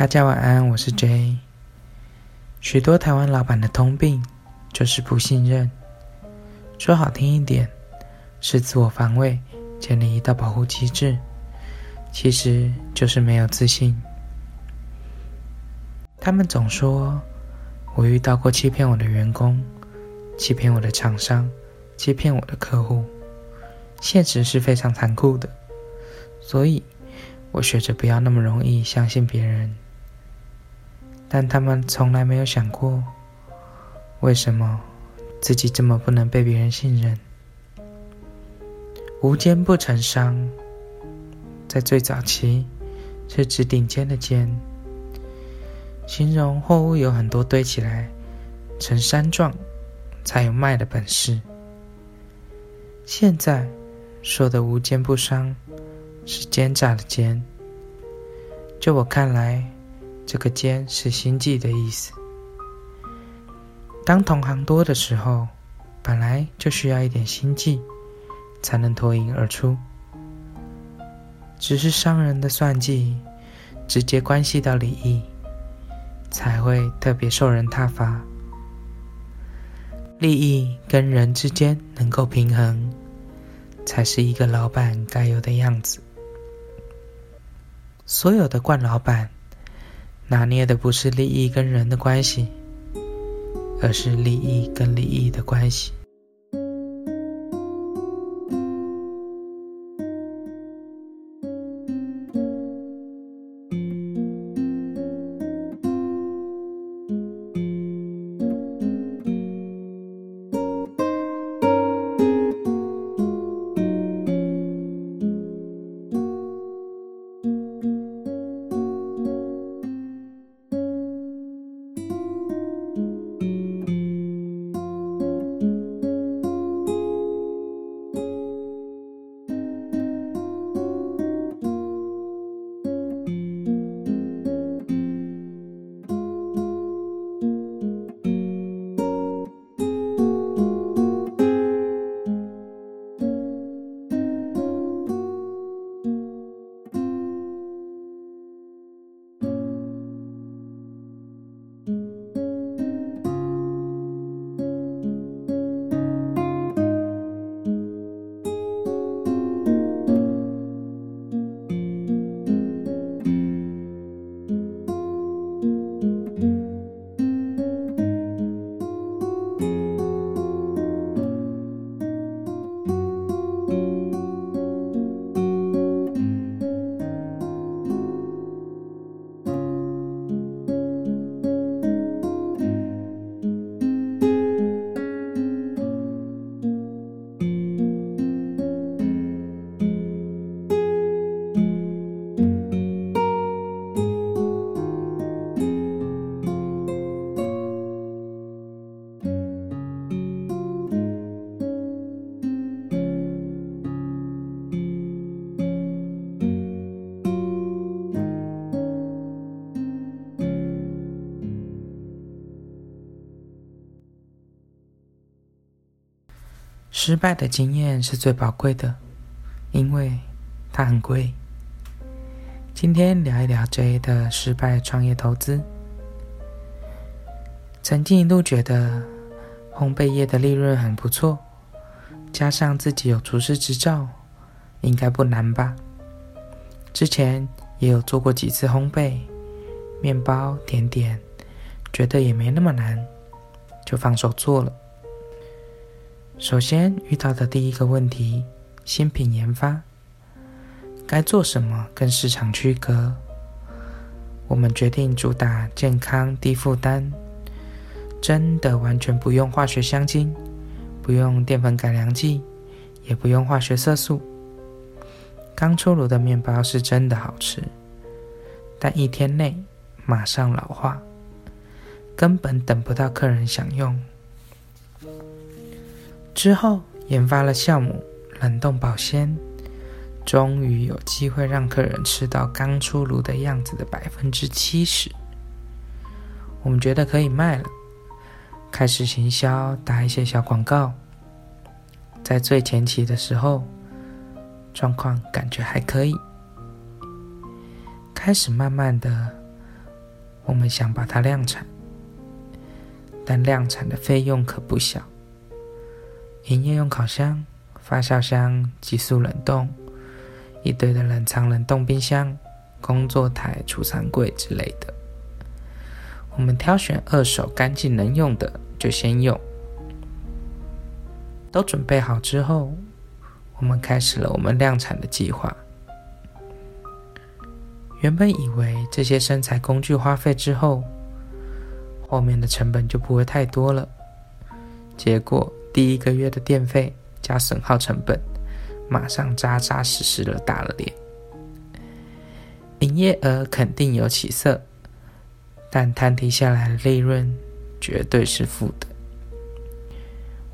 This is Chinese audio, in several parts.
大家晚安，我是 J。许多台湾老板的通病就是不信任，说好听一点是自我防卫，建立一道保护机制，其实就是没有自信。他们总说我遇到过欺骗我的员工，欺骗我的厂商，欺骗我的客户，现实是非常残酷的，所以我学着不要那么容易相信别人。但他们从来没有想过，为什么自己这么不能被别人信任。无奸不成商，在最早期是指顶尖的尖，形容货物有很多堆起来成山状，才有卖的本事。现在说的无奸不商，是奸诈的奸。就我看来。这个“奸”是心计的意思。当同行多的时候，本来就需要一点心计，才能脱颖而出。只是商人的算计，直接关系到利益，才会特别受人挞伐。利益跟人之间能够平衡，才是一个老板该有的样子。所有的惯老板。拿捏的不是利益跟人的关系，而是利益跟利益的关系。失败的经验是最宝贵的，因为它很贵。今天聊一聊 J 的失败创业投资。曾经一度觉得烘焙业的利润很不错，加上自己有厨师执照，应该不难吧？之前也有做过几次烘焙，面包、甜点，觉得也没那么难，就放手做了。首先遇到的第一个问题，新品研发该做什么跟市场区隔？我们决定主打健康、低负担，真的完全不用化学香精，不用淀粉改良剂，也不用化学色素。刚出炉的面包是真的好吃，但一天内马上老化，根本等不到客人享用。之后研发了酵母冷冻保鲜，终于有机会让客人吃到刚出炉的样子的百分之七十。我们觉得可以卖了，开始行销，打一些小广告。在最前期的时候，状况感觉还可以。开始慢慢的我们想把它量产，但量产的费用可不小。营业用烤箱、发酵箱、急速冷冻，一堆的冷藏冷冻冰箱、工作台、储藏柜之类的。我们挑选二手、干净、能用的就先用。都准备好之后，我们开始了我们量产的计划。原本以为这些生产工具花费之后，后面的成本就不会太多了。结果第一个月的电费加损耗成本，马上扎扎实实的打了脸。营业额肯定有起色，但摊提下来的利润绝对是负的。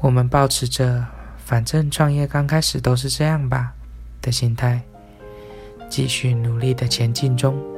我们保持着“反正创业刚开始都是这样吧”的心态。继续努力的前进中。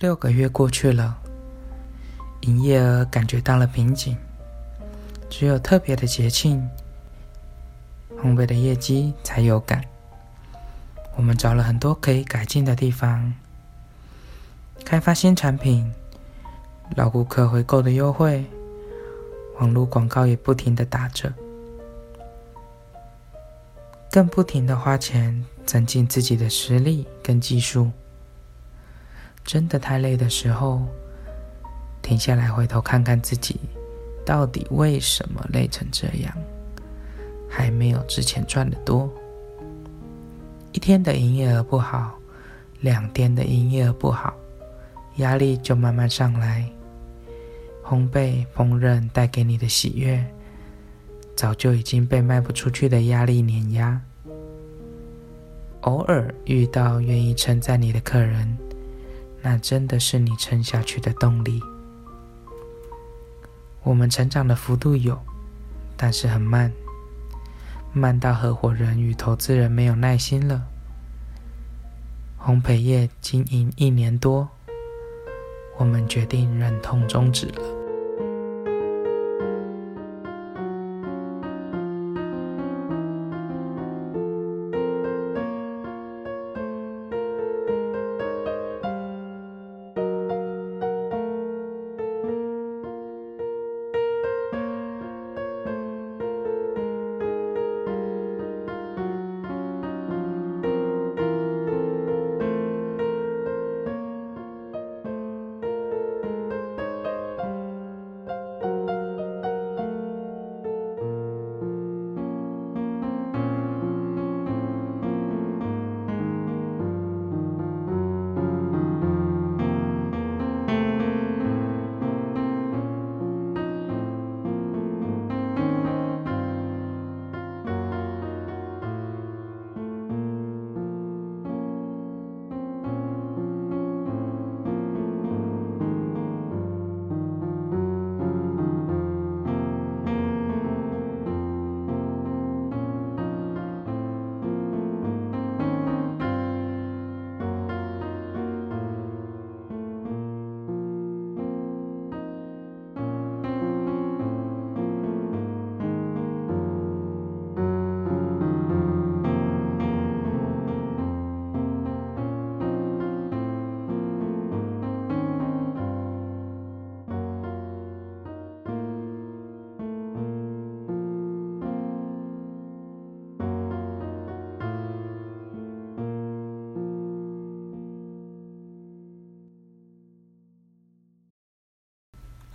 六个月过去了，营业额感觉到了瓶颈，只有特别的节庆，烘焙的业绩才有感。我们找了很多可以改进的地方，开发新产品，老顾客回购的优惠，网络广告也不停的打着，更不停的花钱增进自己的实力跟技术。真的太累的时候，停下来回头看看自己，到底为什么累成这样？还没有之前赚的多。一天的营业额不好，两天的营业额不好，压力就慢慢上来。烘焙烹饪带给你的喜悦，早就已经被卖不出去的压力碾压。偶尔遇到愿意称赞你的客人。那真的是你撑下去的动力。我们成长的幅度有，但是很慢，慢到合伙人与投资人没有耐心了。烘焙业经营一年多，我们决定忍痛终止了。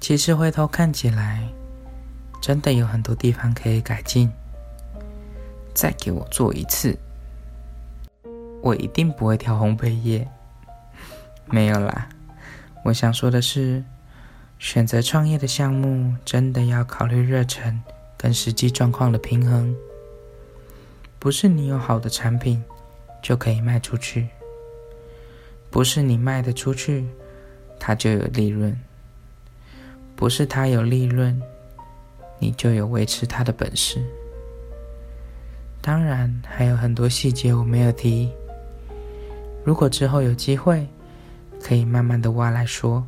其实回头看起来，真的有很多地方可以改进。再给我做一次，我一定不会挑烘焙业。没有啦，我想说的是，选择创业的项目，真的要考虑热忱跟实际状况的平衡。不是你有好的产品就可以卖出去，不是你卖得出去，它就有利润。不是他有利润，你就有维持它的本事。当然还有很多细节我没有提，如果之后有机会，可以慢慢的挖来说。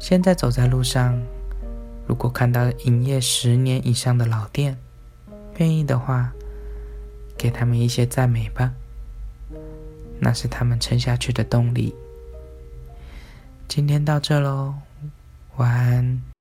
现在走在路上，如果看到营业十年以上的老店，愿意的话，给他们一些赞美吧，那是他们撑下去的动力。今天到这喽，晚安。